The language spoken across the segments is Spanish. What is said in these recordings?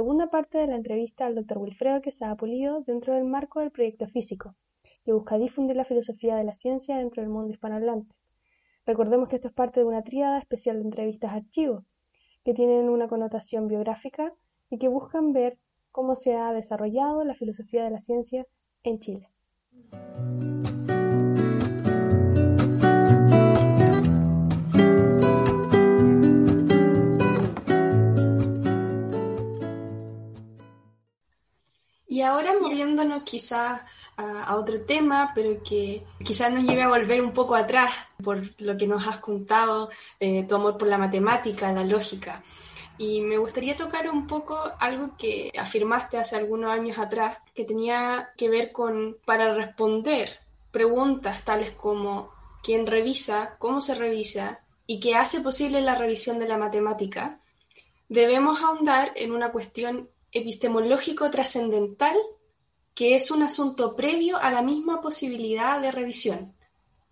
Segunda parte de la entrevista al Dr. Wilfredo Quesada Pulido dentro del marco del proyecto físico, que busca difundir la filosofía de la ciencia dentro del mundo hispanohablante. Recordemos que esto es parte de una tríada especial de entrevistas archivo, que tienen una connotación biográfica y que buscan ver cómo se ha desarrollado la filosofía de la ciencia en Chile. Y ahora moviéndonos quizás a, otro tema, pero que quizás nos lleve a volver un poco atrás por lo que nos has contado, eh, tu amor por la matemática, la lógica. Y me gustaría tocar un poco algo que afirmaste hace algunos años atrás, que tenía que ver con, para responder preguntas tales como quién revisa, cómo se revisa y qué hace posible la revisión de la matemática, debemos ahondar en una cuestión epistemológico trascendental que es un asunto previo a la misma posibilidad de revisión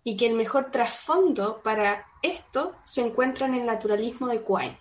y que el mejor trasfondo para esto se encuentra en el naturalismo de Quine.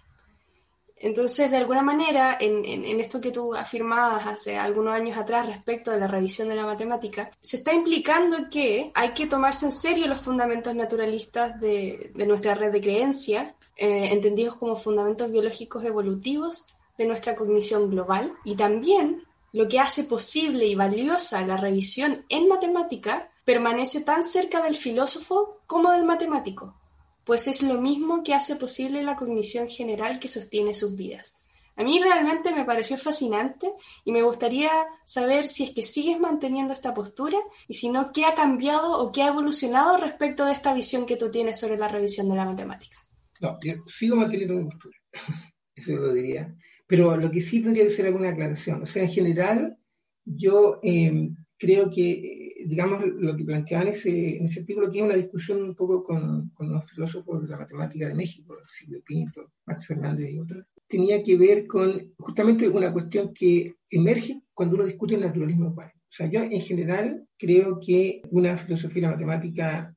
Entonces, de alguna manera, en, esto que tú afirmabas hace algunos años atrás respecto de la revisión de la matemática, se está implicando que hay que tomarse en serio los fundamentos naturalistas de, nuestra red de creencias, eh, entendidos como fundamentos biológicos evolutivos de nuestra cognición global y también lo que hace posible y valiosa la revisión en matemática permanece tan cerca del filósofo como del matemático, pues es lo mismo que hace posible la cognición general que sostiene sus vidas. A mí realmente me pareció fascinante y me gustaría saber si es que sigues manteniendo esta postura y si no, qué ha cambiado o qué ha evolucionado respecto de esta visión que tú tienes sobre la revisión de la matemática. No, yo sigo manteniendo mi postura, eso lo diría. Pero lo que sí tendría que ser alguna aclaración. O sea, en general, yo em, creo que, eh, digamos, lo que planteaban ese, en ese artículo, que es una discusión un poco con, con los filósofos de la matemática de México, Silvio Pinto, Max Fernández y otros, tenía que ver con justamente una cuestión que emerge cuando uno discute el naturalismo O sea, yo en general creo que una filosofía matemática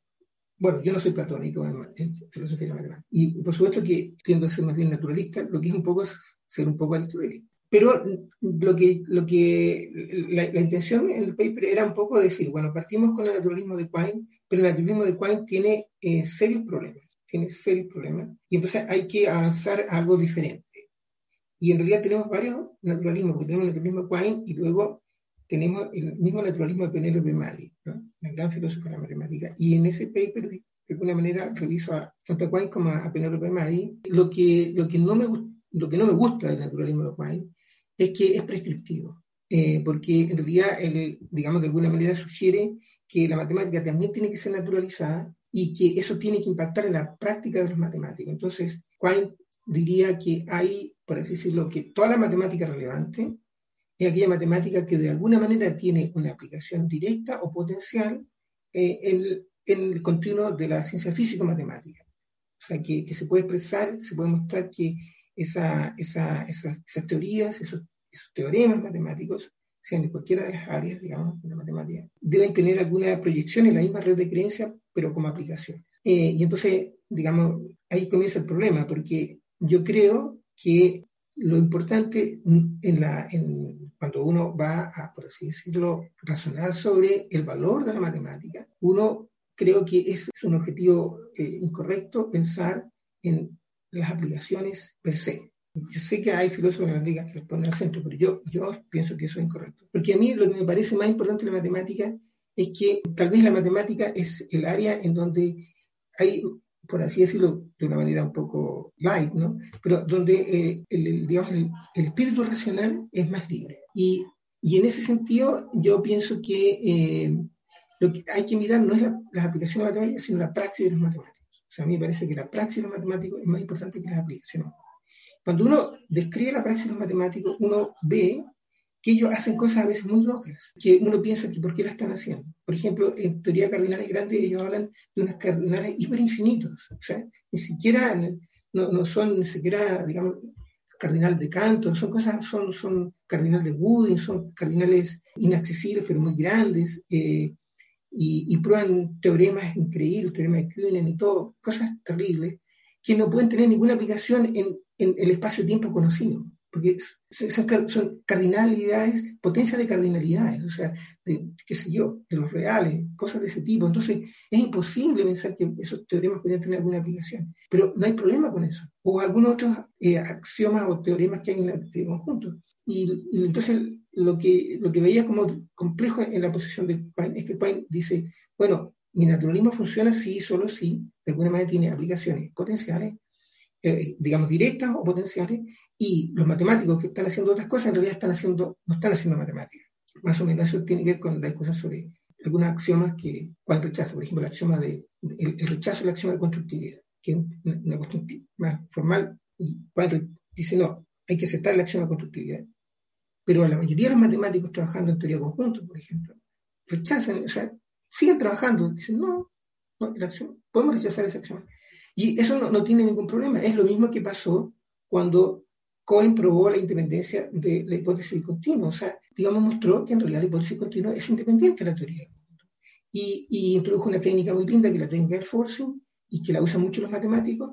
bueno, yo no soy platónico en, filosofía de la matemática. Y, por supuesto que tiendo a ser más bien naturalista, lo que es un poco ser un poco aristotélico. Pero lo que, lo que la, intención en el paper era un poco decir, bueno, partimos con el naturalismo de Quine, pero el naturalismo de Quine tiene eh, serios problemas, tiene serios problemas, y entonces hay que avanzar a algo diferente. Y en realidad tenemos varios naturalismos, porque tenemos el naturalismo de Quine y luego tenemos el mismo naturalismo de Penelope Maddy, ¿no? la gran filósofa de la matemática. Y en ese paper, de alguna manera, reviso a tanto a Quine como a Penelope Maddy. Lo que, lo, que no me, lo que no me gusta del naturalismo de Quine es que es prescriptivo, eh, porque en realidad, el, digamos, de alguna manera sugiere que la matemática también tiene que ser naturalizada y que eso tiene que impactar en la práctica de los matemáticos. Entonces, Quine diría que hay, por así decirlo, que toda la matemática relevante es aquella matemática que de alguna manera tiene una aplicación directa o potencial eh, en, el continuo de la ciencia físico-matemática. O sea, que, se puede expresar, se puede mostrar que esa, esas teorías, esos, teoremas matemáticos, sean de cualquiera de las áreas, digamos, de la matemática, deben tener alguna proyección en la misma red de creencia, pero como aplicaciones. Eh, y entonces, digamos, ahí comienza el problema, porque yo creo que lo importante en la, cuando uno va a, por así decirlo, razonar sobre el valor de la matemática, uno creo que es, un objetivo eh, incorrecto pensar en las aplicaciones per se. Yo sé que hay filósofos de la matemática que los ponen al centro, pero yo, yo pienso que eso es incorrecto. Porque a mí lo que me parece más importante de la matemática es que tal vez la matemática es el área en donde hay por así decirlo de una manera un poco light, ¿no? Pero donde eh, el, digamos, el, espíritu racional es más libre. Y, y, en ese sentido yo pienso que eh, lo que hay que mirar no es las aplicaciones matemáticas, sino la praxis de los matemáticos. O sea, a mí me parece que la praxis de los matemáticos es más importante que las aplicaciones. Cuando uno describe la praxis de los matemáticos, uno ve que ellos hacen cosas a veces muy locas, que uno piensa que por qué la están haciendo. Por ejemplo, en teoría de cardinales grandes ellos hablan de unos cardinales hiperinfinitos, o sea, ni siquiera, no, no son ni siquiera, digamos, cardinales de Canto, son cosas, son, son cardinales de Wooding, son cardinales inaccesibles pero muy grandes, eh, y, prueban teoremas increíbles, teoremas de Kuhnen y todo, cosas terribles, que no pueden tener ninguna aplicación en, en el espacio-tiempo conocido. Porque son, cardinalidades, potencias de cardinalidades, o sea, de, qué sé yo, de los reales, cosas de ese tipo. Entonces, es imposible pensar que esos teoremas podrían tener alguna aplicación. Pero no hay problema con eso. O algunos otros eh, axiomas o teoremas que hay en el conjunto. Y, entonces, lo que, lo que veía como complejo en la posición de Quine es que Quine dice, bueno, mi naturalismo funciona si, solo si, de alguna manera tiene aplicaciones potenciales, eh, digamos, directas o potenciales, y los matemáticos que están haciendo otras cosas en realidad están haciendo, no están haciendo matemáticas. Más o menos eso tiene que ver con la discusión sobre algunos axiomas que cuando rechaza, por ejemplo, el axioma de el, rechazo del axioma de constructividad, que es una, cuestión más formal, y cuando dice no, hay que aceptar el axioma de constructividad. Pero la mayoría de los matemáticos trabajando en teoría conjunta, por ejemplo, rechazan, o sea, siguen trabajando, dicen, no, no podemos rechazar ese axioma. Y eso no, tiene ningún problema. Es lo mismo que pasó cuando Cohen probó la independencia de la hipótesis continua. O sea, digamos, mostró que en realidad la hipótesis continua es independiente de la teoría del conjunto. Y, introdujo una técnica muy linda que la técnica del forcing y que la usan mucho los matemáticos.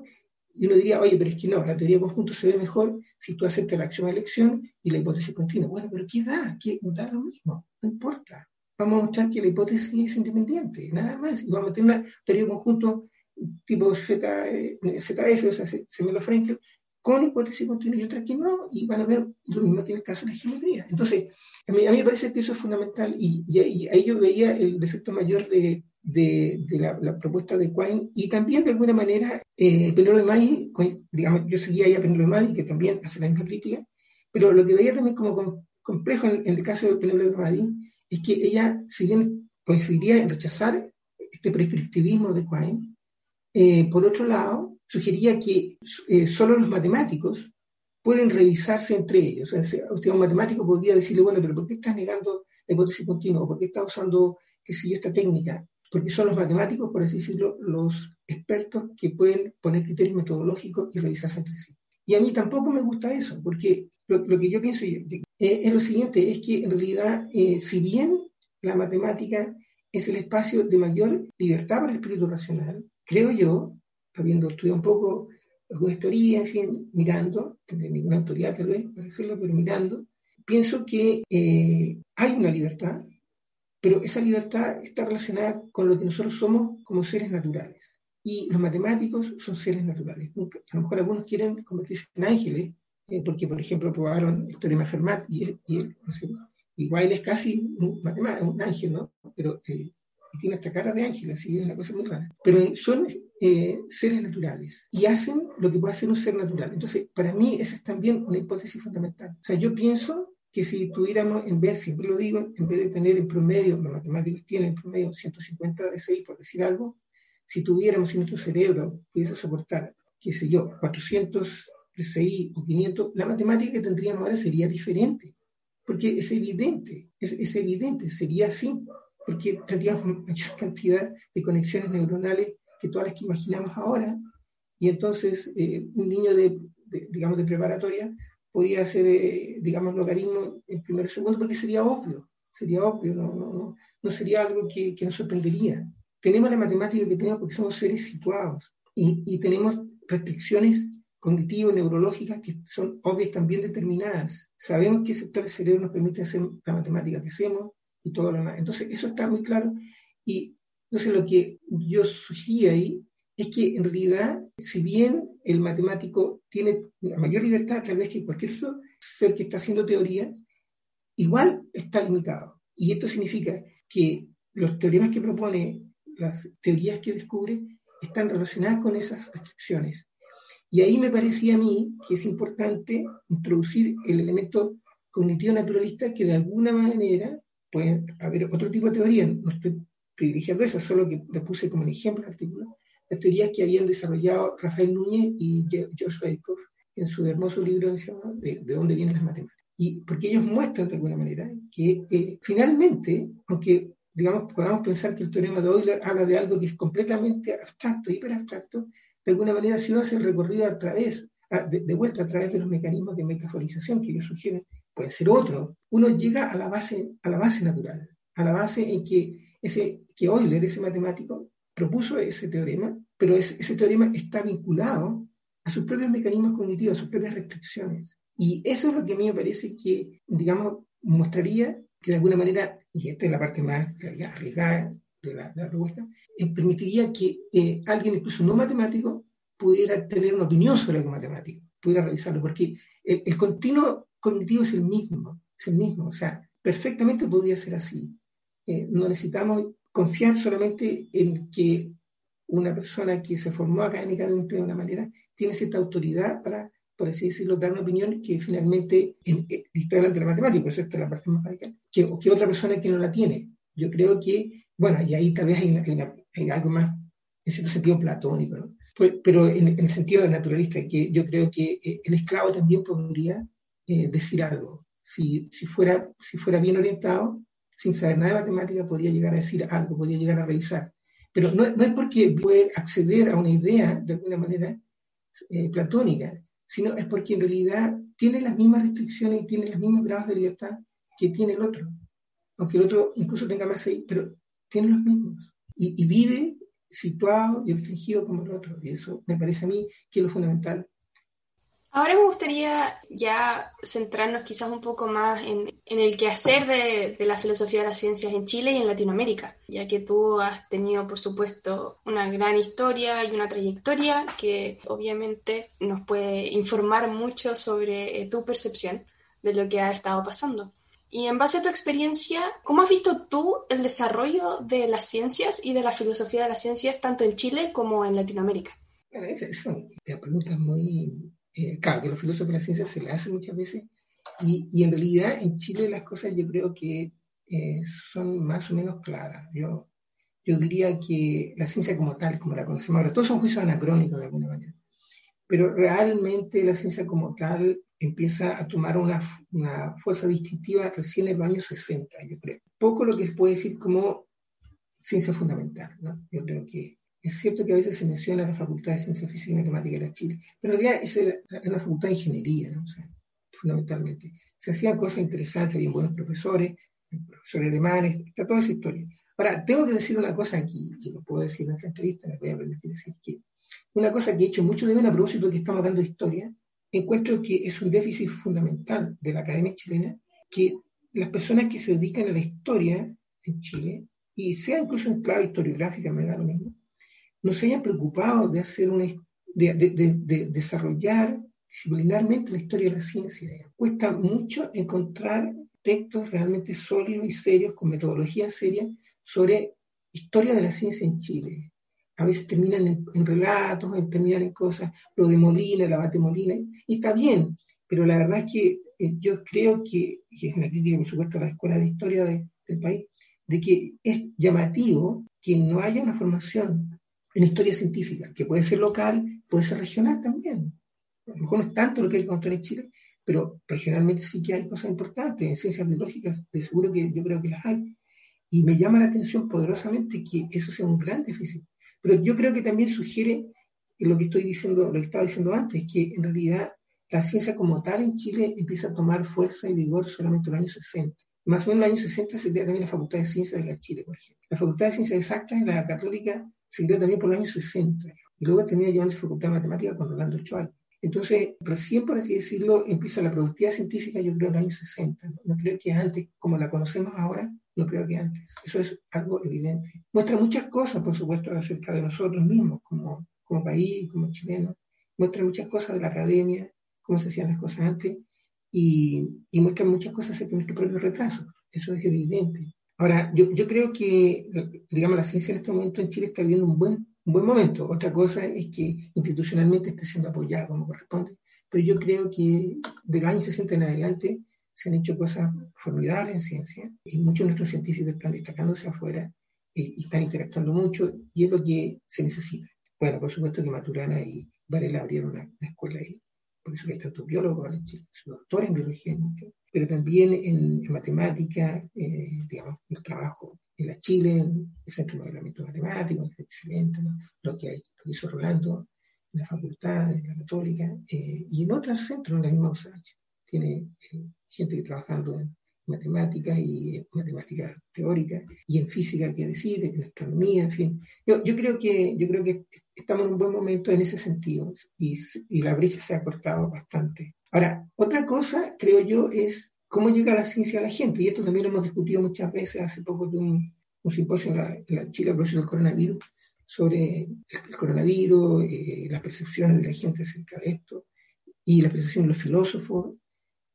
Y uno diría, oye, pero es que no, la teoría de conjunto se ve mejor si tú aceptas la acción de elección y la hipótesis continua. Bueno, pero ¿qué da? ¿Qué da lo mismo? No importa vamos a mostrar que la hipótesis es independiente, nada más. Y vamos a tener una teoría de conjunto tipo Z, eh, ZF, o sea, Semelo Frenkel, con hipótesis continua y otra que no, y van a ver lo mismo en el caso de la geometría. Entonces, a mí, a mí me parece que eso es fundamental, y, ahí yo veía el defecto mayor de, de, la, propuesta de Quine, y también de alguna manera eh, Penélope May, digamos, yo seguía ahí a Penélope May, que también hace la misma crítica, pero lo que veía también como complejo en, en el caso de Penélope May es que ella, si bien coincidiría en rechazar este prescriptivismo de Quine, eh, por otro lado, sugería que eh, solo los matemáticos pueden revisarse entre ellos. O sea, usted, un matemático podría decirle, bueno, pero ¿por qué estás negando la hipótesis continua? ¿Por qué estás usando, qué sé yo, esta técnica? Porque son los matemáticos, por así decirlo, los expertos que pueden poner criterios metodológicos y revisarse entre sí. Y a mí tampoco me gusta eso, porque lo, que yo pienso eh, es lo siguiente, es que en realidad, eh, si bien la matemática es el espacio de mayor libertad para el espíritu racional, creo yo, habiendo estudiado un poco alguna teoría, en fin, mirando, de ninguna autoridad tal vez para hacerlo, pero mirando, pienso que eh, hay una libertad, pero esa libertad está relacionada con lo que nosotros somos como seres naturales. Y los matemáticos son seres naturales. A lo mejor algunos quieren convertirse en ángeles, eh, porque por ejemplo probaron el teorema Fermat y, él, igual es casi un, un ángel, ¿no? Pero eh, tiene esta cara de ángel, así es una cosa muy rara. Pero son eh, seres naturales y hacen lo que puede hacer un ser natural. Entonces, para mí esa es también una hipótesis fundamental. O sea, yo pienso que si tuviéramos, en vez, siempre lo digo, en vez de tener en promedio, los matemáticos tienen en promedio 150 de 6, por decir algo, si tuviéramos, si nuestro cerebro pudiese soportar, qué sé yo, 400 6 o 500, la matemática que tendríamos ahora sería diferente, porque es evidente, es, evidente, sería así, porque tendríamos mayor cantidad de conexiones neuronales que todas las que imaginamos ahora, y entonces eh, un niño de, digamos, de preparatoria podría hacer, eh, digamos, logaritmo en primero y segundo, porque sería obvio, sería obvio, no, no, no, sería algo que, que, nos sorprendería. Tenemos la matemática que tenemos porque somos seres situados y, y tenemos restricciones cognitivo-neurológicas que son obvias también determinadas. Sabemos qué sector del cerebro nos permite hacer la matemática que hacemos y todo lo demás. Entonces, eso está muy claro. Y entonces lo que yo sugería ahí es que en realidad, si bien el matemático tiene la mayor libertad tal vez que cualquier ser que está haciendo teoría, igual está limitado. Y esto significa que los teoremas que propone, las teorías que descubre, están relacionadas con esas restricciones. Y ahí me parecía a mí que es importante introducir el elemento cognitivo naturalista que de alguna manera puede haber otro tipo de teoría, no estoy privilegiando esa, solo que le puse como un ejemplo el artículo, las teorías que habían desarrollado Rafael Núñez y Josh Rakoff en su hermoso libro de, de, dónde vienen las matemáticas. Y porque ellos muestran de alguna manera que eh, finalmente, aunque digamos podamos pensar que el teorema de Euler habla de algo que es completamente abstracto, hiperabstracto, de alguna manera, si uno hace el recorrido a través, de, vuelta a través de los mecanismos de metaforización que ellos sugieren, puede ser otro, uno llega a la base, a la base natural, a la base en que, ese, que Euler, ese matemático, propuso ese teorema, pero ese, teorema está vinculado a sus propios mecanismos cognitivos, a sus propias restricciones. Y eso es lo que a mí me parece que, digamos, mostraría que de alguna manera, y esta es la parte más arriesgada de la, de propuesta, eh, permitiría que eh, alguien, incluso no matemático, pudiera tener una opinión sobre algo matemático, pudiera revisarlo, porque el, continuo cognitivo es el mismo, es el mismo, o sea, perfectamente podría ser así. Eh, no necesitamos confiar solamente en que una persona que se formó académicamente de una manera tiene cierta autoridad para, por así decirlo, dar una opinión que finalmente, en, estoy hablando de la matemática, eso es la parte más radical, que, otra persona que no la tiene. Yo creo que, bueno, y ahí tal vez hay, algo más, en cierto sentido, platónico, ¿no? Pues, pero en, el sentido naturalista, que yo creo que eh, el esclavo también podría eh, decir algo. Si, si, fuera, si fuera bien orientado, sin saber nada de matemática, podría llegar a decir algo, podría llegar a revisar. Pero no, no es porque puede acceder a una idea de alguna manera eh, platónica, sino es porque en realidad tiene las mismas restricciones y tiene los mismos grados de libertad que tiene el otro. Aunque el otro incluso tenga más seis, pero tiene los mismos. Y, y vive situado y restringido como el otro. Y eso me parece a mí que es lo fundamental Ahora me gustaría ya centrarnos quizás un poco más en, el quehacer de, de, la filosofía de las ciencias en Chile y en Latinoamérica, ya que tú has tenido, por supuesto, una gran historia y una trayectoria que obviamente nos puede informar mucho sobre eh, tu percepción de lo que ha estado pasando. Y en base a tu experiencia, ¿cómo has visto tú el desarrollo de las ciencias y de la filosofía de las ciencias tanto en Chile como en Latinoamérica? Bueno, esa es una pregunta muy, eh, claro, que los filósofos de la ciencia se le hacen muchas veces, y, y, en realidad en Chile las cosas yo creo que eh, son más o menos claras. Yo, yo diría que la ciencia como tal, como la conocemos ahora, todos son juicios anacrónicos de alguna manera, pero realmente la ciencia como tal empieza a tomar una, una fuerza distintiva recién en los años 60, yo creo. Poco lo que se puede decir como ciencia fundamental, ¿no? Yo creo que es cierto que a veces se menciona la Facultad de Ciencia Física y Matemática de la Chile, pero en realidad es una facultad de ingeniería, ¿no? fundamentalmente. Se hacían cosas interesantes, había buenos profesores, profesores alemanes, está toda esa historia. Ahora, tengo que decir una cosa aquí, y lo puedo decir en esta entrevista, me voy a permitir decir que una cosa que he hecho mucho de menos a propósito de que estamos hablando de historia, encuentro que es un déficit fundamental de la academia chilena, que las personas que se dedican a la historia en Chile, y sea incluso en clave historiográfica, me da lo mismo, no se hayan preocupado de hacer una, de, desarrollar disciplinarmente la historia de la ciencia. Cuesta mucho encontrar textos realmente sólidos y serios, con metodología seria, sobre historia de la ciencia en Chile. A veces terminan en, relatos, terminan en cosas, lo de Molina, la bate Molina, y está bien, pero la verdad es que eh, yo creo que, y es una crítica por supuesto a la escuela de historia del país, de que es llamativo que no haya una formación en historia científica, que puede ser local, puede ser regional también. A lo mejor no es tanto lo que hay que contar en Chile, pero regionalmente sí que hay cosas importantes. En ciencias biológicas, de seguro que yo creo que las hay. Y me llama la atención poderosamente que eso sea un gran déficit. Pero yo creo que también sugiere lo que estoy diciendo, lo que estaba diciendo antes, que en realidad la ciencia como tal en Chile empieza a tomar fuerza y vigor solamente en los años 60. Más o menos en los años 60 se crea también la Facultad de Ciencias de la Chile, por ejemplo. La Facultad de Ciencias Exactas en la Católica se creó también por los años 60. Y luego termina llevando su facultad de matemáticas con Rolando Choy. Entonces, recién, por así decirlo, empieza la productividad científica, yo creo, en los años 60. No, creo que antes, como la conocemos ahora, no creo que antes. Eso es algo evidente. Muestra muchas cosas, por supuesto, acerca de nosotros mismos, como, como país, como chilenos. Muestra muchas cosas de la academia, cómo se hacían las cosas antes, y, muestra muchas cosas acerca de nuestro propio retraso. Eso es evidente. Ahora, yo, yo creo que, digamos, la ciencia en este momento en Chile está viviendo un buen, un buen momento. Otra cosa es que institucionalmente esté siendo apoyada como corresponde. Pero yo creo que de los años 60 en adelante se han hecho cosas formidables en ciencia y muchos de nuestros científicos están destacándose afuera y, están interactuando mucho y es lo que se necesita. Bueno, por supuesto que Maturana y Varela abrieron una, escuela ahí, por eso que hay tantos biólogos en Chile, su doctor en biología mucho pero también en, matemática, eh, digamos, el trabajo en la Chile, el Centro de Modelamiento Matemático, es excelente, lo, que hay, lo que hizo Rolando en la facultad, en la católica, eh, y en otros centros, en la misma USACH. Tiene eh, gente trabajando en matemática y en matemática teórica y en física, que decir, en astronomía, en fin. Yo, yo, creo que, yo creo que estamos en un buen momento en ese sentido y, y la brecha se ha cortado bastante Ahora, otra cosa, creo yo, es cómo llega la ciencia a la gente. Y esto también lo hemos discutido muchas veces. Hace poco de un, simposio en la, en la del coronavirus sobre el coronavirus, eh, las percepciones de la gente acerca de esto, y la percepción de los filósofos,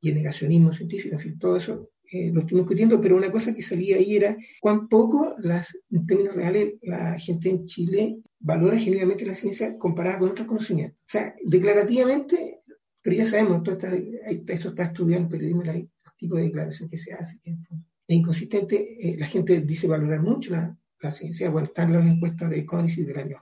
y el negacionismo científico, en fin, todo eso eh, lo estuvimos discutiendo, pero una cosa que salía ahí era cuán poco, las, en términos reales, la gente en Chile valora genuinamente la ciencia comparada con otros conocimientos. O sea, declarativamente, pero ya sabemos, todo está, eso está estudiado en periodismo, el tipo de declaración que se hace. Es inconsistente, eh, la gente dice valorar mucho la, ciencia. Bueno, están las encuestas de CONICET del año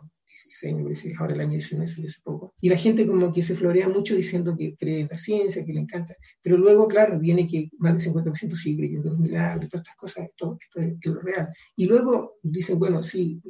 16, ahora el año 19, hace poco. Y la gente como que se florea mucho diciendo que cree en la ciencia, que le encanta. Pero luego, claro, viene que más del 50% sigue creyendo en los milagros, todas estas cosas, esto, esto es, lo real. Y luego dicen, bueno, sí,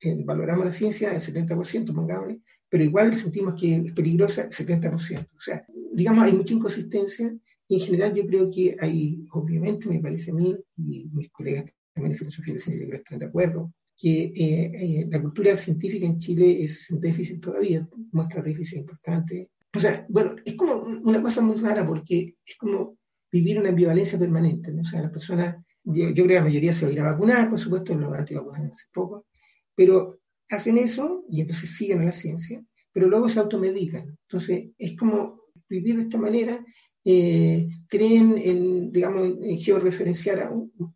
eh, valoramos la ciencia el 70%, pongámosle, pero igual sentimos que es peligrosa el 70%. O sea, digamos, hay mucha inconsistencia y en general yo creo que hay, obviamente, me parece a mí y mis colegas también en filosofía de ciencia, que están de acuerdo, que eh, eh, la cultura científica en Chile es un déficit todavía, muestra déficit importante. O sea, bueno, es como una cosa muy rara porque es como vivir una ambivalencia permanente, ¿no? O sea, las personas, yo, creo que la mayoría se va a ir a vacunar, por supuesto, los antivacunados hace poco, pero hacen eso y entonces siguen a la ciencia, pero luego se automedican. Entonces, es como vivir de esta manera eh, creen en, digamos, en georreferenciar a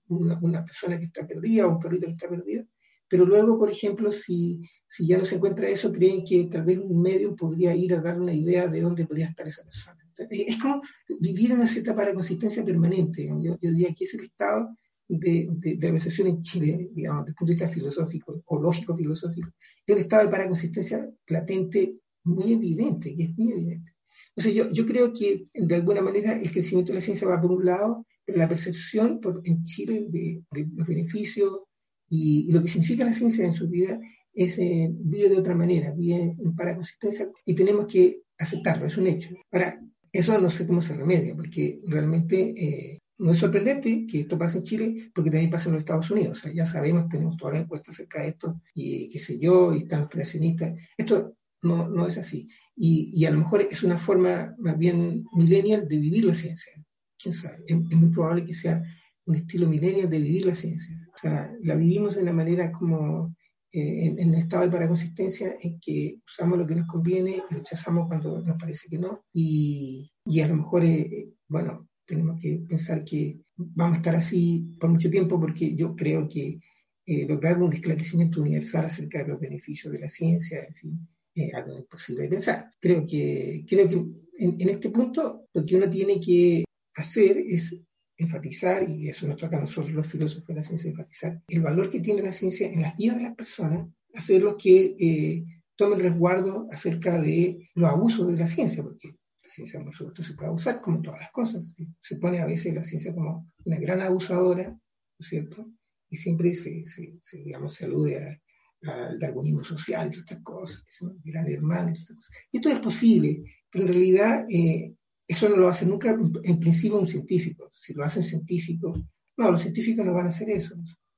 una, persona que está perdida o un perrito que está perdido, pero luego, por ejemplo, si, si ya no se encuentra eso, creen que tal vez un medio podría ir a dar una idea de dónde podría estar esa persona. es como vivir una cierta paraconsistencia permanente. Yo, diría que es el estado de, de, la percepción en Chile, digamos, desde el punto de vista filosófico o lógico-filosófico, es estado de paraconsistencia latente muy evidente, que es muy evidente. Entonces yo, yo creo que de alguna manera el crecimiento de la ciencia va por un lado, pero la percepción por, en Chile de, los beneficios y, lo que significa la ciencia en su vida es eh, vive de otra manera, vive en paraconsistencia y tenemos que aceptarlo, es un hecho. Ahora, eso no sé cómo se remedia, porque realmente eh, no es sorprendente que esto pase en Chile, porque también pasa en los Estados Unidos. O sea, ya sabemos, tenemos todas las encuestas acerca de esto, y qué sé yo, y están los creacionistas. Esto no, no es así. Y, y, a lo mejor es una forma más bien millennial de vivir la ciencia. ¿Quién sabe? Es, muy probable que sea un estilo millennial de vivir la ciencia. O sea, la vivimos de una manera como eh, en, en, estado de paraconsistencia en que usamos lo que nos conviene y rechazamos cuando nos parece que no. Y, y a lo mejor, eh, bueno, tenemos que pensar que vamos a estar así por mucho tiempo porque yo creo que eh, lograr un esclarecimiento universal acerca de los beneficios de la ciencia, en fin, algo imposible de pensar. Creo que, creo que en, este punto lo que uno tiene que hacer es enfatizar, y eso nos toca a nosotros los filósofos de la ciencia, enfatizar el valor que tiene la ciencia en las vidas de las personas, hacerlos que eh, tomen resguardo acerca de los abusos de la ciencia, porque ciencia, por supuesto, se puede abusar como todas las cosas. Se pone a veces la ciencia como una gran abusadora, ¿no es cierto? Y siempre se, se, se digamos, se alude al darwinismo social y estas cosas, que son gran hermano y cosas. Y esto es posible, pero en realidad eh, eso no lo hace nunca en principio un científico. Si lo hace un científico, no, los científicos no van a hacer eso.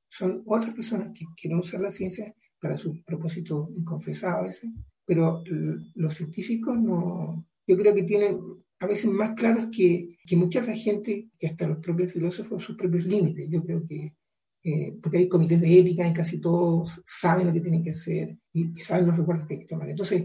Son otras personas que quieren usar la ciencia para su propósito inconfesado veces, pero los científicos no, yo creo que tienen a veces más claros que, que mucha gente, que hasta los propios filósofos, sus propios límites. Yo creo que eh, porque hay comités de ética en casi todos, saben lo que tienen que hacer y, saben los recuerdos que hay que tomar. Entonces,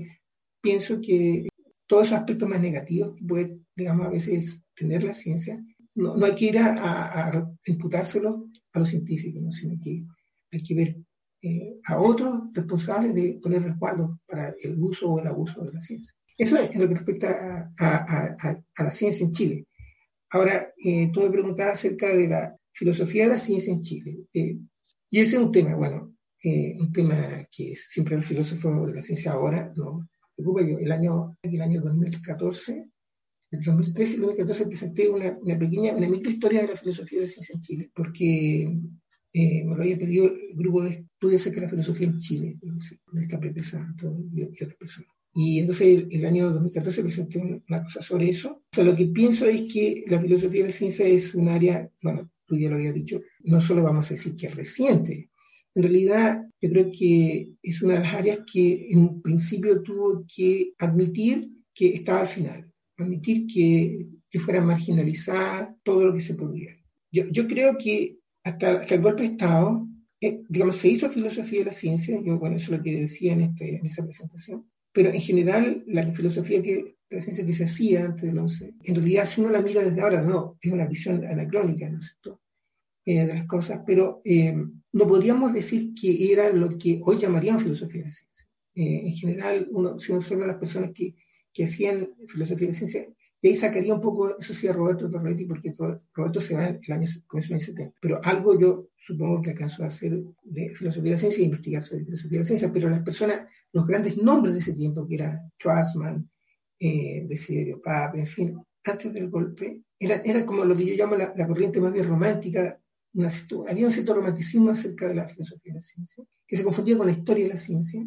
pienso que todos esos aspectos más negativos que puede, digamos, a veces tener la ciencia, no, hay que ir a, a, imputárselos a los científicos, sino que hay que ver eh, a otros responsables de poner resguardos para el uso o el abuso de la ciencia. Eso es en lo que respecta a, a la ciencia en Chile. Ahora, eh, tú me preguntabas acerca de la filosofía de la ciencia en Chile. Eh, y ese es un tema, bueno, eh, un tema que siempre los filósofos de la ciencia ahora nos preocupa. Yo el año, el año 2014, el 2013 y 2014 presenté una, una pequeña, una microhistoria de la filosofía de la ciencia en Chile, porque eh, me lo había pedido el grupo de estudios acerca de la filosofía en Chile, donde está Pepe Santos y, otras personas. Y entonces el, el, año 2014 presenté una cosa sobre eso. O sea, lo que pienso es que la filosofía de la ciencia es un área, bueno, tú ya lo había dicho, no solo vamos a decir que es reciente, en realidad yo creo que es una de las áreas que en un principio tuvo que admitir que estaba al final. admitir que, que fuera marginalizada todo lo que se podía. Yo, yo creo que hasta, el golpe de Estado, eh, digamos, se hizo filosofía de la ciencia, yo, bueno, eso es lo que decía en, este, en esa presentación, pero en general la filosofía que, la ciencia que se hacía antes del 11, en realidad si uno la mira desde ahora, no, es una visión anacrónica, ¿no es cierto?, eh, de las cosas, pero eh, no podríamos decir que era lo que hoy llamarían filosofía de la ciencia. en general, uno, si uno observa a las personas que, que hacían filosofía de la ciencia, y ahí sacaría un poco, eso sí, a Roberto Torretti, porque Roberto se va en el año, comienzo del 70. Pero algo yo supongo que alcanzó a hacer de filosofía de la ciencia e investigar sobre filosofía de la ciencia, pero las personas, los grandes nombres de ese tiempo, que era Schwarzman, eh, Desiderio Pape, en fin, antes del golpe, eran era como lo que yo llamo la, corriente más bien romántica, había un cierto romanticismo acerca de la filosofía de la ciencia, que se confundía con la historia de la ciencia,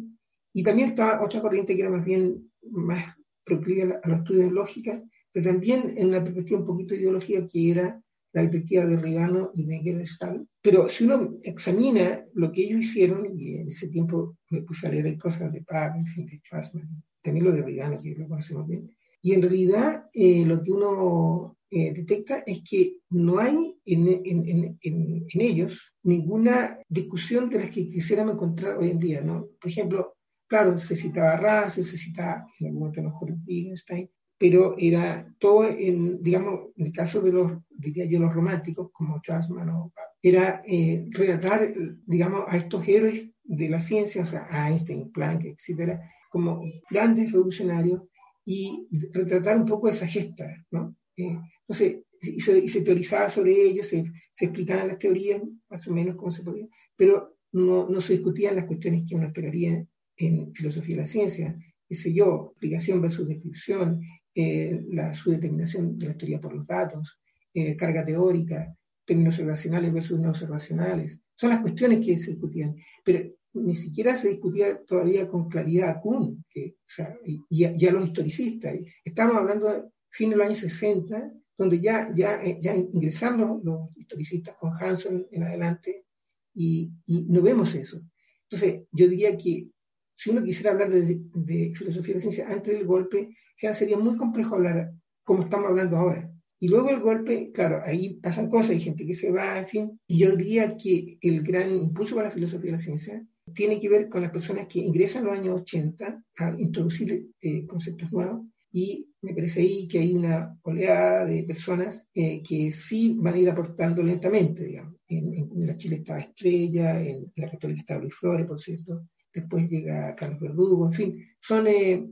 y también estaba otra corriente que era más bien más proclive a, los estudios de lógica, pero también en una perspectiva un poquito ideológica que era la perspectiva de Regano y de Gerdestal. Pero si uno examina lo que ellos hicieron, y en ese tiempo me puse a leer cosas de Pab, en fin, de Schwarzman, también lo de Regano, que lo conocemos bien, y en realidad eh, lo que uno eh, detecta es que no hay en, en, en, en, ellos ninguna discusión de las que quisiéramos encontrar hoy en día. ¿no? Por ejemplo, claro, se citaba Raz, se citaba en algún momento mejor Wittgenstein, pero era todo, en, digamos, en el caso de los, diría yo, los románticos, como Chasman o era eh, relatar, digamos, a estos héroes de la ciencia, o sea, Einstein, Planck, etcétera, como grandes revolucionarios y retratar un poco esa gesta, ¿no? Eh, entonces, y se, se, teorizaba sobre ellos, se, se, explicaban las teorías, más o menos cómo se podía, pero no, no se discutían las cuestiones que uno esperaría en filosofía de la ciencia, qué sé yo, explicación versus descripción, eh, la, su determinación de la teoría por los datos, eh, carga teórica, términos observacionales versus no observacionales. Son las cuestiones que se discutían, pero ni siquiera se discutía todavía con claridad a Kuhn, que, o sea, y, a, los historicistas. Estamos hablando de fin de los años 60, donde ya, ya, eh, ya ingresaron los, historicistas con Hanson en adelante, y, y no vemos eso. Entonces, yo diría que si uno quisiera hablar de, filosofía de la ciencia antes del golpe, ya sería muy complejo hablar como estamos hablando ahora. Y luego el golpe, claro, ahí pasan cosas, hay gente que se va, en fin. Y yo diría que el gran impulso para la filosofía de la ciencia tiene que ver con las personas que ingresan en los años 80 a introducir eh, conceptos nuevos. Y me parece ahí que hay una oleada de personas eh, que sí van a ir aportando lentamente, digamos. En, la Chile estaba Estrella, en la Católica estaba Luis Flores, por cierto, después llega Carlos Verdugo, en fin, son eh,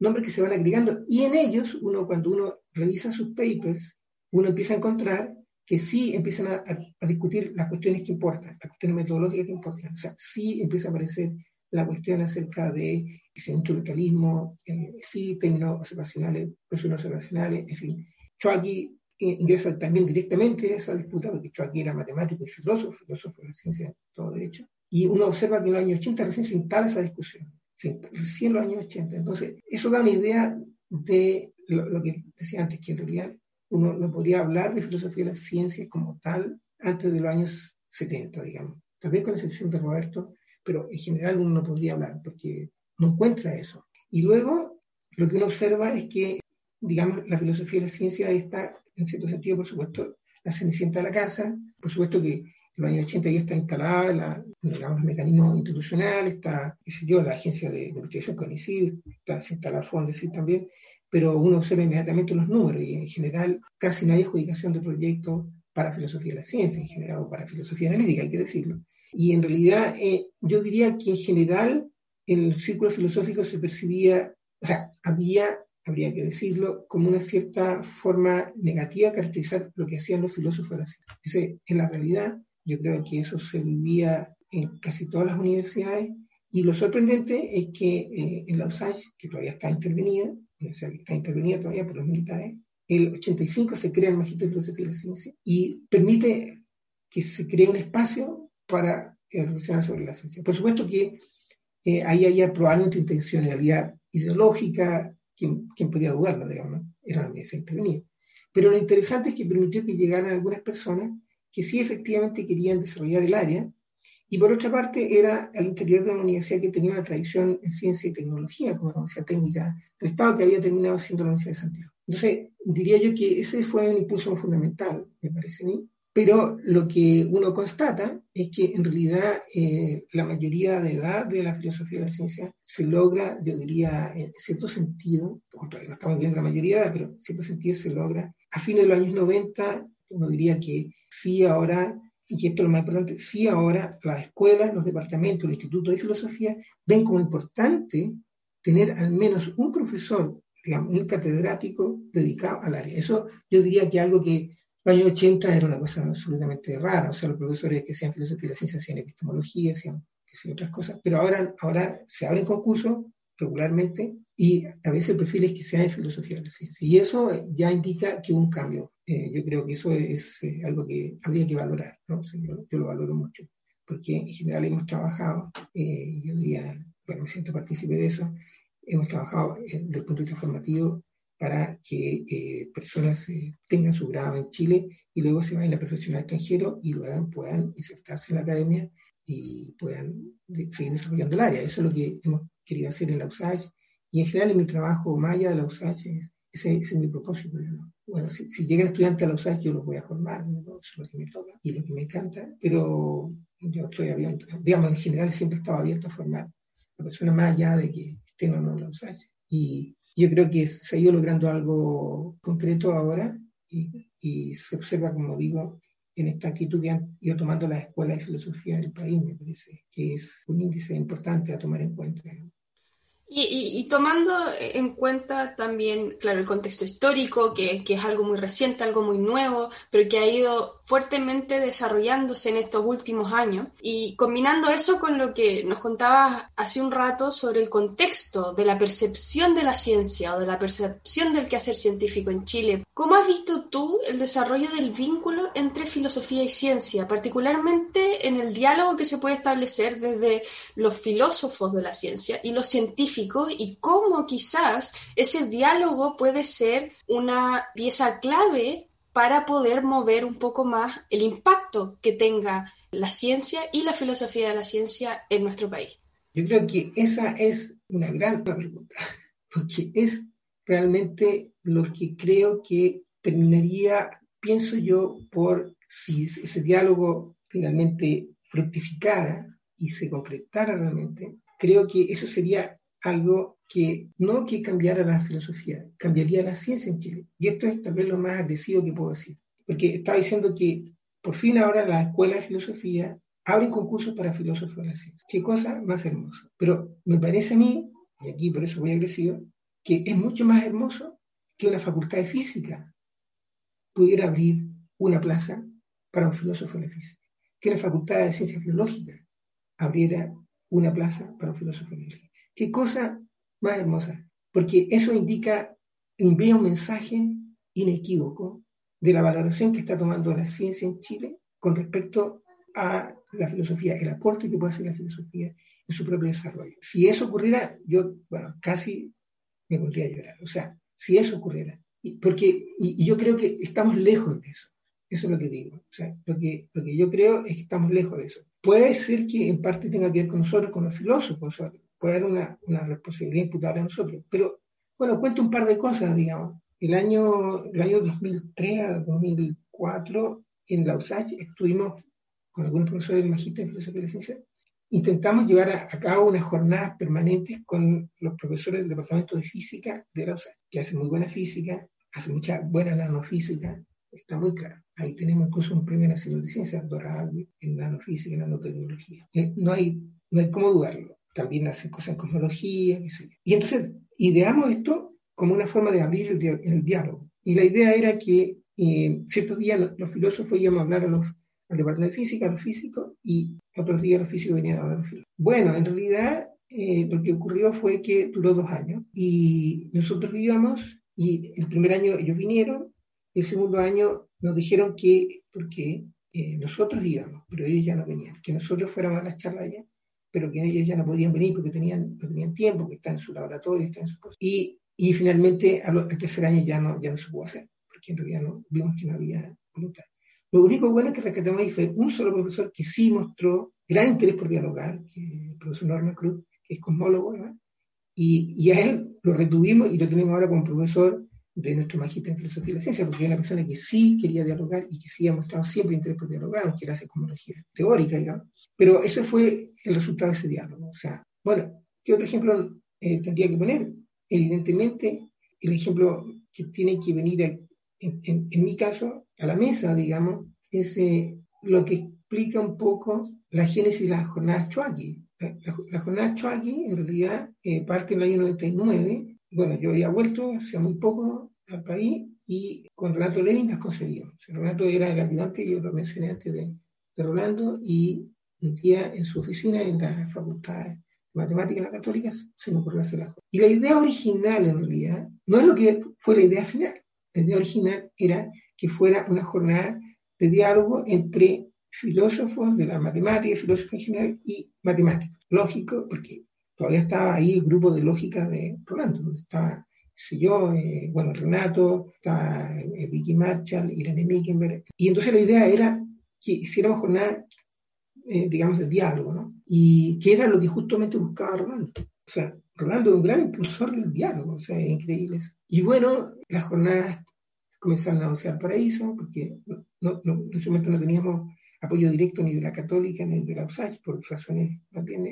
nombres que se van agregando. Y en ellos, uno cuando uno revisa sus papers, uno empieza a encontrar que sí empiezan a, discutir las cuestiones que importan, las cuestiones metodológicas que importan, o sea, sí empieza a aparecer la cuestión acerca de ese instrumentalismo, eh, sí términos observacionales versus no observacionales, en fin. Choaki eh, ingresa también directamente a esa disputa, porque Choaki era matemático y filósofo, filósofo de la ciencia, todo derecho, y uno observa que en los años 80 recién se instala esa discusión, recién los años 80. Entonces, eso da una idea de lo, que decía antes, que en realidad uno no podría hablar de filosofía de las ciencias como tal antes de los años 70, digamos. Vez con excepción de Roberto, pero en general uno no podría hablar porque no encuentra eso. Y luego, lo que uno observa es que, digamos, la filosofía de la ciencia está, en cierto sentido, por supuesto, la cenicienta de la casa, por supuesto que en los años 80 ya está instalada la, digamos, el mecanismo institucional, está, qué sé yo, la agencia de, investigación CONICID, está, se instala FONDESID también, pero uno observa inmediatamente los números y en general casi no hay adjudicación de proyectos para filosofía de la ciencia en general o para filosofía analítica, hay que decirlo. Y en realidad eh, yo diría que en general el círculo filosófico se percibía, o sea, había, habría que decirlo, como una cierta forma negativa de caracterizar lo que hacían los filósofos de la ciencia. En la realidad, yo creo que eso se vivía en casi todas las universidades. Y lo sorprendente es que eh, en la USACH, que todavía está intervenida, o sea, que está intervenida todavía por los militares, el 85 se crea el Magíster de Filosofía de la Ciencia y permite que se cree un espacio para eh, reflexionar sobre la ciencia. Por supuesto que eh, ahí había probablemente intencionalidad ideológica, quien, quien podía dudarlo, digamos, era la universidad intervenida. Pero lo interesante es que permitió que llegaran algunas personas que sí efectivamente querían desarrollar el área, y por otra parte era al interior de una universidad que tenía una tradición en ciencia y tecnología, como la Universidad Técnica del Estado, que había terminado siendo la Universidad de Santiago. Entonces, diría yo que ese fue un impulso fundamental, me parece a mí. Pero lo que uno constata es que en realidad eh, la mayoría de edad de la filosofía de la ciencia se logra, yo diría, en cierto sentido, todavía no estamos viendo la mayoría de edad, pero en cierto sentido se logra. A fines de los años 90, uno diría que sí ahora, y esto es lo más importante, sí ahora las escuelas, los departamentos, los institutos de filosofía ven como importante tener al menos un profesor, digamos, un catedrático dedicado al área. Eso yo diría que algo que los años 80 era una cosa absolutamente rara, o sea, los profesores que sean filosofía de la ciencia hacían epistemología, hacían que otras cosas, pero ahora, ahora se abren concursos regularmente y a veces el perfil es que sea en filosofía de la ciencia. Y eso ya indica que hubo un cambio. Eh, yo creo que eso es eh, algo que habría que valorar, ¿no? yo, lo valoro mucho, porque en general hemos trabajado, eh, yo diría, bueno, me siento partícipe de eso, hemos trabajado desde el punto de vista formativo para que eh, personas eh, tengan su grado en Chile y luego se vayan a profesional extranjero y luego puedan insertarse en la academia y puedan seguir desarrollando el área. Eso es lo que hemos querido hacer en la USACH y en general en mi trabajo maya la USACH, ese, es mi propósito. Bueno, si, si llegan estudiantes a la USACH yo los voy a formar, eso es lo que me toca y lo que me encanta, pero yo estoy abierto, digamos, en general siempre estaba abierto a formar a personas más allá de que estén o no en la USACH. Y yo creo que se ha ido logrando algo concreto ahora y, se observa, como digo, en esta actitud que han ido tomando las escuelas de filosofía del país, me parece que es un índice importante a tomar en cuenta. Y, tomando en cuenta también, claro, el contexto histórico, que, que, es algo muy reciente, algo muy nuevo, pero que ha ido fuertemente desarrollándose en estos últimos años, y combinando eso con lo que nos contabas hace un rato sobre el contexto de la percepción de la ciencia o de la percepción del quehacer científico en Chile, ¿cómo has visto tú el desarrollo del vínculo entre filosofía y ciencia, particularmente en el diálogo que se puede establecer desde los filósofos de la ciencia y los científicos? y cómo quizás ese diálogo puede ser una pieza clave para poder mover un poco más el impacto que tenga la ciencia y la filosofía de la ciencia en nuestro país. Yo creo que esa es una gran pregunta, porque es realmente lo que creo que terminaría, pienso yo, por si ese diálogo finalmente fructificara y se concretara realmente, creo que eso sería algo que no que cambiara la filosofía, cambiaría la ciencia en Chile. Y esto es tal vez lo más agresivo que puedo decir. Porque estaba diciendo que por fin ahora la escuela de filosofía abren concursos para filósofos de la ciencia. Qué cosa más hermosa. Pero me parece a mí, y aquí por eso voy agresivo, que es mucho más hermoso que una facultad de física pudiera abrir una plaza para un filósofo de la física. Que una facultad de ciencias biológicas abriera una plaza para un filósofo de la física. Qué cosa más hermosa, porque eso indica, envía un mensaje inequívoco de la valoración que está tomando la ciencia en Chile con respecto a la filosofía, el aporte que puede hacer la filosofía en su propio desarrollo. Si eso ocurriera, yo, bueno, casi me pondría a llorar. O sea, si eso ocurriera, porque y, yo creo que estamos lejos de eso. Eso es lo que digo. O sea, lo que, lo que yo creo es que estamos lejos de eso. Puede ser que en parte tenga que ver con nosotros, con los filósofos puede haber una, una responsabilidad imputable a nosotros. Pero, bueno, cuento un par de cosas, digamos. El año, el año 2003 a 2004, en la USACH, estuvimos con algunos profesores del Magíster de Filosofía de Ciencia, intentamos llevar a, cabo unas jornadas permanentes con los profesores del Departamento de Física de la USACH, que hacen muy buena física, hacen mucha buena nanofísica, está muy claro. Ahí tenemos incluso un premio nacional de ciencias, Dora en nanofísica y nanotecnología. Eh, no, hay, no hay cómo dudarlo también hacen cosas en cosmología, sé Y entonces ideamos esto como una forma de abrir el, diálogo. Y la idea era que eh, ciertos días los, filósofos íbamos a hablar a los, al departamento de física, a los físicos, y otros días los físicos venían a hablar a los filósofos. Bueno, en realidad eh, lo que ocurrió fue que duró dos años y nosotros íbamos y el primer año ellos vinieron, el segundo año nos dijeron que, porque eh, nosotros íbamos, pero ellos ya no venían, que nosotros fuéramos a las charlas allá pero que ellos ya no podían venir porque tenían, no tenían tiempo, que están en su laboratorio, están en sus cosas. Y, y finalmente al, tercer año ya no, ya no se pudo hacer, porque en realidad no, vimos que no había voluntad. Lo único bueno que rescatamos ahí fue un solo profesor que sí mostró gran interés por dialogar, que es el profesor Norma Cruz, que es cosmólogo, y, y, a él lo retuvimos y lo tenemos ahora como profesor de nuestro magíster en filosofía de la ciencia, porque era una persona que sí quería dialogar y que sí ha mostrado siempre interés por dialogar, aunque era cosmología teórica, digamos. Pero eso fue el resultado de ese diálogo. O sea, bueno, ¿qué otro ejemplo eh, tendría que poner? Evidentemente, el ejemplo que tiene que venir, en, en, mi caso, a la mesa, digamos, es eh, lo que explica un poco la génesis de las jornadas Chuaki. La, la, jornada Chuaki, en realidad, eh, parte en el año 99 bueno, yo había vuelto hace muy poco al país y con Renato Lenin las conseguimos. Renato era el ayudante, yo lo mencioné antes de, Rolando, y un día en su oficina en la Facultad de Matemáticas la Católica se me ocurrió hacer la Y la idea original, en realidad, no es lo que fue la idea final. La idea original era que fuera una jornada de diálogo entre filósofos de la matemática, filósofos en general y matemáticos. Lógico, porque todavía estaba ahí el grupo de lógica de Rolando, donde estaba, sé yo, eh, bueno, Renato, estaba eh, Vicky Marshall, Irene Mickenberg. Y entonces la idea era que hiciéramos jornada, eh, digamos, de diálogo, ¿no? Y que era lo que justamente buscaba Rolando. O sea, Rolando es un gran impulsor del diálogo, o sea, increíbles. Y bueno, las jornadas comenzaron a anunciar paraíso, porque no, no, en ese momento no teníamos apoyo directo ni de la católica ni de la USACH por razones, también,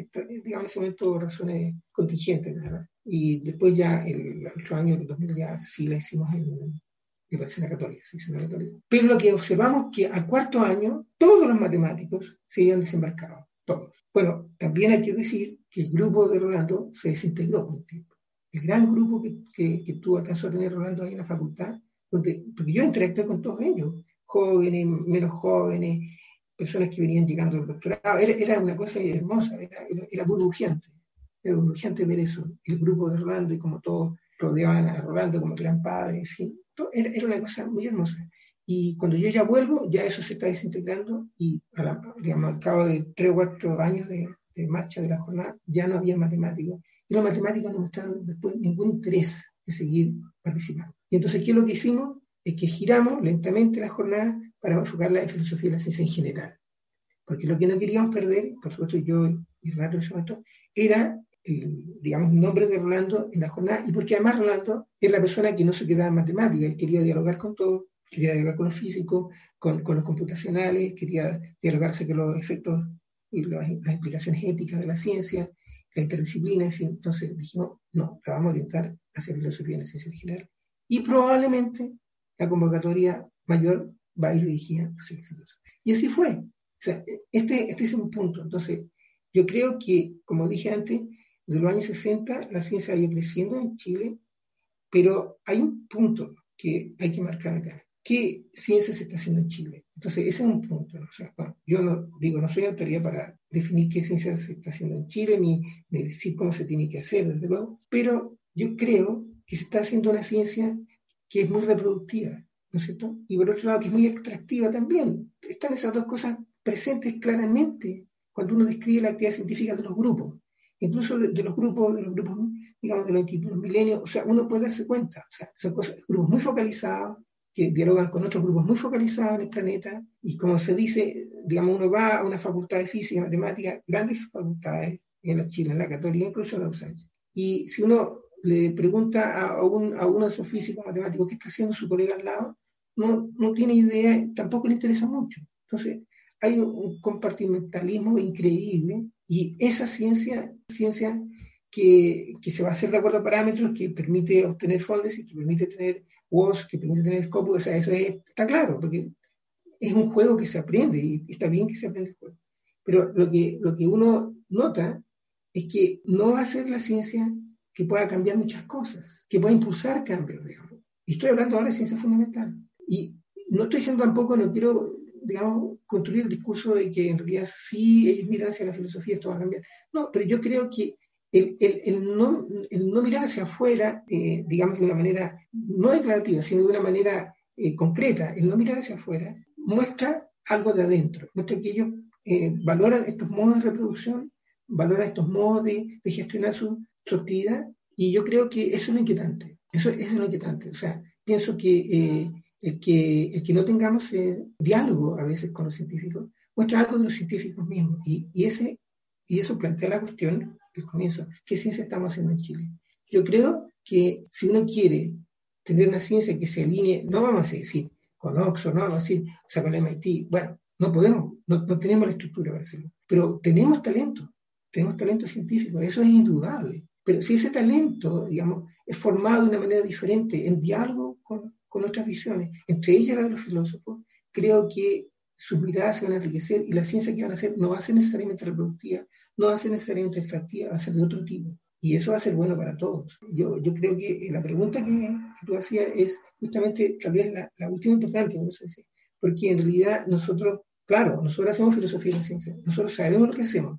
digamos, en ese momento razones contingentes, ¿verdad? Y después ya, el, otro año, el 2000, ya sí la hicimos en, en la católica, la católica. Pero lo que observamos que al cuarto año todos los matemáticos se habían desembarcado, todos. Bueno, también hay que decir que el grupo de Rolando se desintegró con el tiempo. El gran grupo que, que, que tuvo alcanzó a tener Rolando ahí en la facultad, porque, porque yo interactué con todos ellos, jóvenes, menos jóvenes, personas que venían llegando al doctorado. Era, una cosa hermosa, era, era, burbujeante. Era burbujeante ver eso. El grupo de Rolando y como todos rodeaban a Rolando como gran padre, en fin. era, era, una cosa muy hermosa. Y cuando yo ya vuelvo, ya eso se está desintegrando y digamos, al cabo de tres o cuatro años de, marcha de la jornada ya no había matemáticos. Y los matemáticos no mostraron después ningún interés en seguir participando. Y entonces, ¿qué es lo que hicimos? Es que giramos lentamente la jornada para enfocarla en filosofía de la ciencia en general. Porque lo que no queríamos perder, por supuesto yo y Renato momento, era el, digamos, nombre de Rolando en la jornada, y porque además Rolando era la persona que no se quedaba en matemáticas, él quería dialogar con todo, quería dialogar con los físicos, con, con los computacionales, quería dialogarse con los efectos y las, las, implicaciones éticas de la ciencia, la interdisciplina, en fin. Entonces dijimos, no, la vamos a orientar hacia filosofía de la ciencia en general. Y probablemente la convocatoria mayor va a ir dirigida hacia el filósofo. Y así fue. O sea, este, este es un punto. Entonces, yo creo que, como dije antes, de los años 60 la ciencia ha ido creciendo en Chile, pero hay un punto que hay que marcar acá. ¿Qué ciencia se está haciendo en Chile? Entonces, ese es un punto. O sea, yo no digo, no soy autoridad para definir qué ciencia se está haciendo en Chile, ni, ni decir cómo se tiene que hacer, desde luego, pero yo creo que se está haciendo una ciencia que es muy reproductiva, ¿no es cierto? Y por otro lado, que es muy extractiva también. Están esas dos cosas presentes claramente cuando uno describe la actividad científica de los grupos, incluso de, los grupos, de los grupos, digamos, de los, los milenios, o sea, uno puede darse cuenta, o sea, son grupos muy focalizados, que dialogan con otros grupos muy focalizados en el planeta, y como se dice, digamos, uno va a una facultad de física, matemática, grandes facultades, en la China, en la Católica, incluso en la USAID. Y si uno le pregunta a, un, a uno de esos físicos matemáticos qué está haciendo su colega al lado, no, no tiene idea, tampoco le interesa mucho. Entonces, hay un, compartimentalismo increíble y esa ciencia, ciencia que, que, se va a hacer de acuerdo a parámetros, que permite obtener fondos y que permite tener WOS, que permite tener Scopus, o sea, eso está claro, porque es un juego que se aprende y está bien que se aprende el juego. Pero lo que, lo que uno nota es que no va a ser la ciencia que pueda cambiar muchas cosas, que pueda impulsar cambios, digamos. Y estoy hablando ahora de ciencia fundamental. Y no estoy diciendo tampoco, no quiero, digamos, construir el discurso de que en realidad sí ellos miran hacia la filosofía, esto va a cambiar. No, pero yo creo que el, el, el, no, el no, mirar hacia afuera, eh, digamos de una manera no declarativa, sino de una manera eh, concreta, el no mirar hacia afuera, muestra algo de adentro, muestra que ellos eh, valoran estos modos de reproducción, valoran estos modos de, de gestionar su, su actividad y yo creo que eso es lo inquietante. Eso, es lo inquietante. O sea, pienso que, eh, el, que el que no tengamos eh, diálogo a veces con los científicos muestra algo de los científicos mismos. Y, y, ese, y eso plantea la cuestión del comienzo. ¿Qué ciencia estamos haciendo en Chile? Yo creo que si uno quiere tener una ciencia que se alinee, no vamos a decir con Oxford, no vamos a decir, o sea, con MIT, bueno, no podemos, no, no tenemos la estructura para hacerlo, pero tenemos talento, tenemos talento científico, eso es indudable. Pero si ese talento, digamos, es formado de una manera diferente, en diálogo con, con visiones, entre ellas la de los filósofos, creo que sus miradas se van a enriquecer y la ciencia que van a hacer no va a ser necesariamente reproductiva, no va a ser necesariamente extractiva, va a ser de otro tipo. Y eso va a ser bueno para todos. Yo, yo creo que la pregunta que, tú hacías es justamente tal la, la última importante, porque en realidad nosotros, claro, nosotros hacemos filosofía de la ciencia, nosotros sabemos lo que hacemos,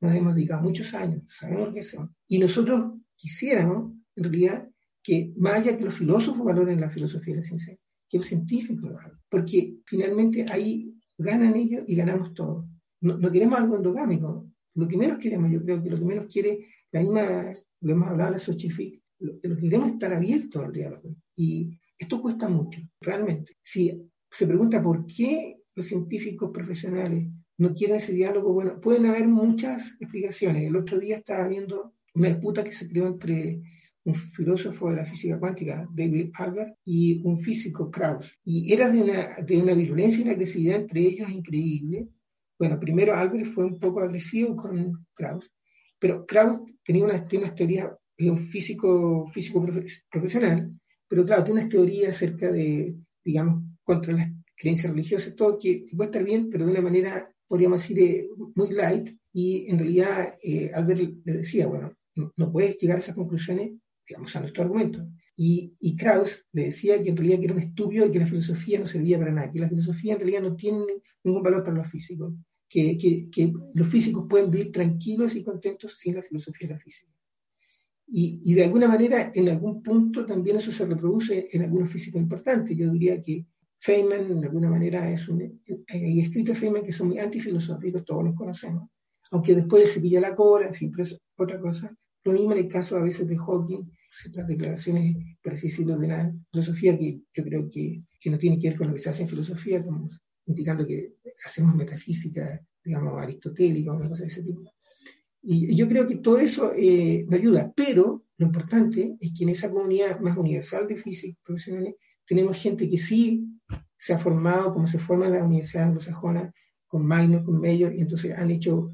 nos hemos dedicado muchos años, sabemos lo que hacemos, y nosotros quisiéramos, en realidad, que más allá que los filósofos valoren la filosofía de la ciencia, que los científicos lo hagan, porque finalmente ahí ganan ellos y ganamos todos. No, queremos algo endogámico, lo que menos queremos, yo creo que lo que menos quiere, la misma, lo hemos hablado en la Sochific, lo, que queremos es estar abiertos al diálogo. Y esto cuesta mucho, realmente. Si se pregunta por qué los científicos profesionales no quieren ese diálogo, bueno, pueden haber muchas explicaciones. El otro día estaba viendo una disputa que se creó entre un filósofo de la física cuántica, David Albert, y un físico, Krauss. Y era de una, de una virulencia y una agresividad entre ellos increíble. Bueno, primero Albert fue un poco agresivo con Krauss, pero Krauss tenía unas, unas teorías, es un físico, físico profesional, pero claro, tiene unas teorías acerca de, digamos, contra las creencias religiosas, todo que, puede estar bien, pero de una manera, podríamos decir, eh, muy light, y en realidad eh, Albert le decía, bueno, no puedes llegar a esas conclusiones digamos, a nuestro argumento. Y, y, Krauss le decía que en realidad que era un estúpido y que la filosofía no servía para nada, que la filosofía en realidad no tiene ningún valor para los físicos, que, que, que los físicos pueden vivir tranquilos y contentos sin la filosofía de la física. Y, y, de alguna manera, en algún punto también eso se reproduce en algunos físicos importantes. Yo diría que Feynman, de alguna manera, es un. Hay escritos Feynman que son muy antifilosóficos, todos los conocemos, aunque después se pilla la cola, en fin, pero es otra cosa. Lo mismo en el caso a veces de Hawking, ciertas declaraciones, por así decirlo, de la filosofía que yo creo que, que, no tiene que ver con lo que se hace en filosofía, como indicando que hacemos metafísica, digamos, aristotélica o una cosa de ese tipo. Y yo creo que todo eso eh, ayuda, pero lo importante es que en esa comunidad más universal de físicos profesionales tenemos gente que sí se ha formado como se forma en la universidad anglosajona, con minor, con mayor, y entonces han hecho,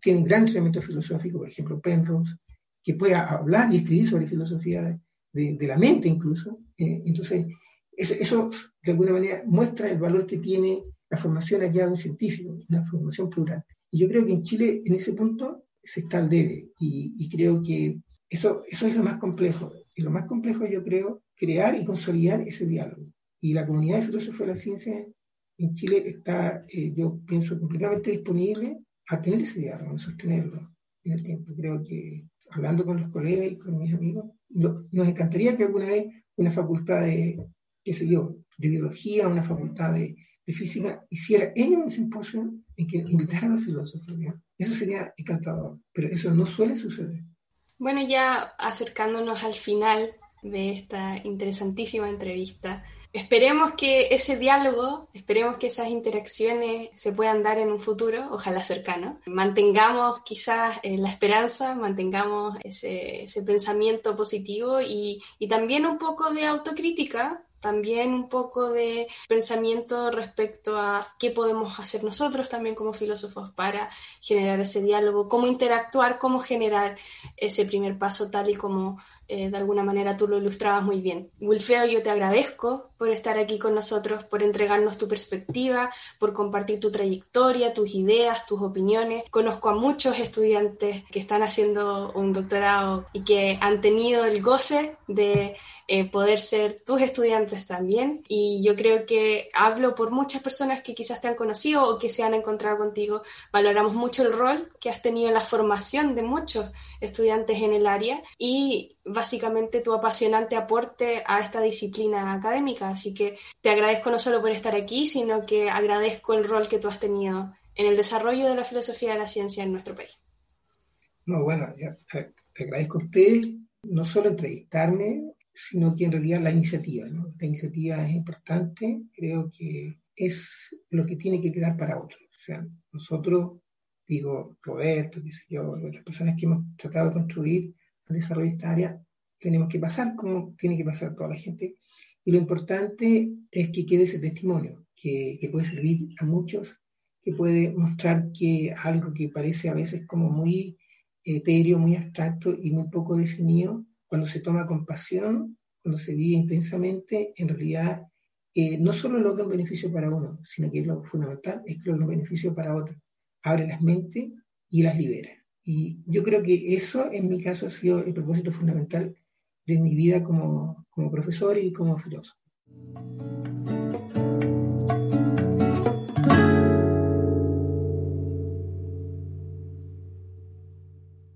tienen gran entrenamiento filosófico, por ejemplo, Penrose, que pueda hablar y escribir sobre filosofía de, de, la mente incluso. Eh, entonces, eso, eso, de alguna manera muestra el valor que tiene la formación allá de un científico, una formación plural. Y yo creo que en Chile, en ese punto, se está al debe. Y, y creo que eso, eso es lo más complejo. Y lo más complejo, yo creo, crear y consolidar ese diálogo. Y la comunidad de filósofos de la ciencia en Chile está, eh, yo pienso, completamente disponible a tener ese diálogo, a sostenerlo en el tiempo. Creo que hablando con los colegas y con mis amigos, nos encantaría que alguna vez una facultad de, qué sé yo, de biología, una facultad de, física, hiciera ella un simposio en que invitara a los filósofos. Eso sería encantador, pero eso no suele suceder. Bueno, ya acercándonos al final de esta interesantísima entrevista, Esperemos que ese diálogo, esperemos que esas interacciones se puedan dar en un futuro, ojalá cercano. Mantengamos quizás eh, la esperanza, mantengamos ese, pensamiento positivo y, y también un poco de autocrítica también un poco de pensamiento respecto a qué podemos hacer nosotros también como filósofos para generar ese diálogo, cómo interactuar, cómo generar ese primer paso tal y como eh, de alguna manera tú lo ilustrabas muy bien. Wilfredo, yo te agradezco por estar aquí con nosotros, por entregarnos tu perspectiva, por compartir tu trayectoria, tus ideas, tus opiniones. Conozco a muchos estudiantes que están haciendo un doctorado y que han tenido el goce de eh, poder ser tus estudiantes también. Y yo creo que hablo por muchas personas que quizás te han conocido o que se han encontrado contigo. Valoramos mucho el rol que has tenido en la formación de muchos estudiantes en el área y básicamente tu apasionante aporte a esta disciplina académica. Así que te agradezco no solo por estar aquí, sino que agradezco el rol que tú has tenido en el desarrollo de la filosofía de la ciencia en nuestro país. No, bueno, te eh, agradezco a usted no solo entrevistarme, sino que en realidad la iniciativa, ¿no? La iniciativa es importante, creo que es lo que tiene que quedar para otros. O sea, nosotros, digo, Roberto, qué sé yo, otras personas que hemos tratado de construir el desarrollo de esta área, tenemos que pasar como tiene que pasar toda la gente. Y lo importante es que quede ese testimonio, que, que puede servir a muchos, que puede mostrar que algo que parece a veces como muy etéreo, muy abstracto y muy poco definido, cuando se toma con pasión, cuando se vive intensamente, en realidad eh, no solo logra un beneficio para uno, sino que lo fundamental, es que logra un beneficio para otro. Abre las mentes y las libera. Y yo creo que eso, en mi caso, ha sido el propósito fundamental de mi vida como, como profesor y como filósofo.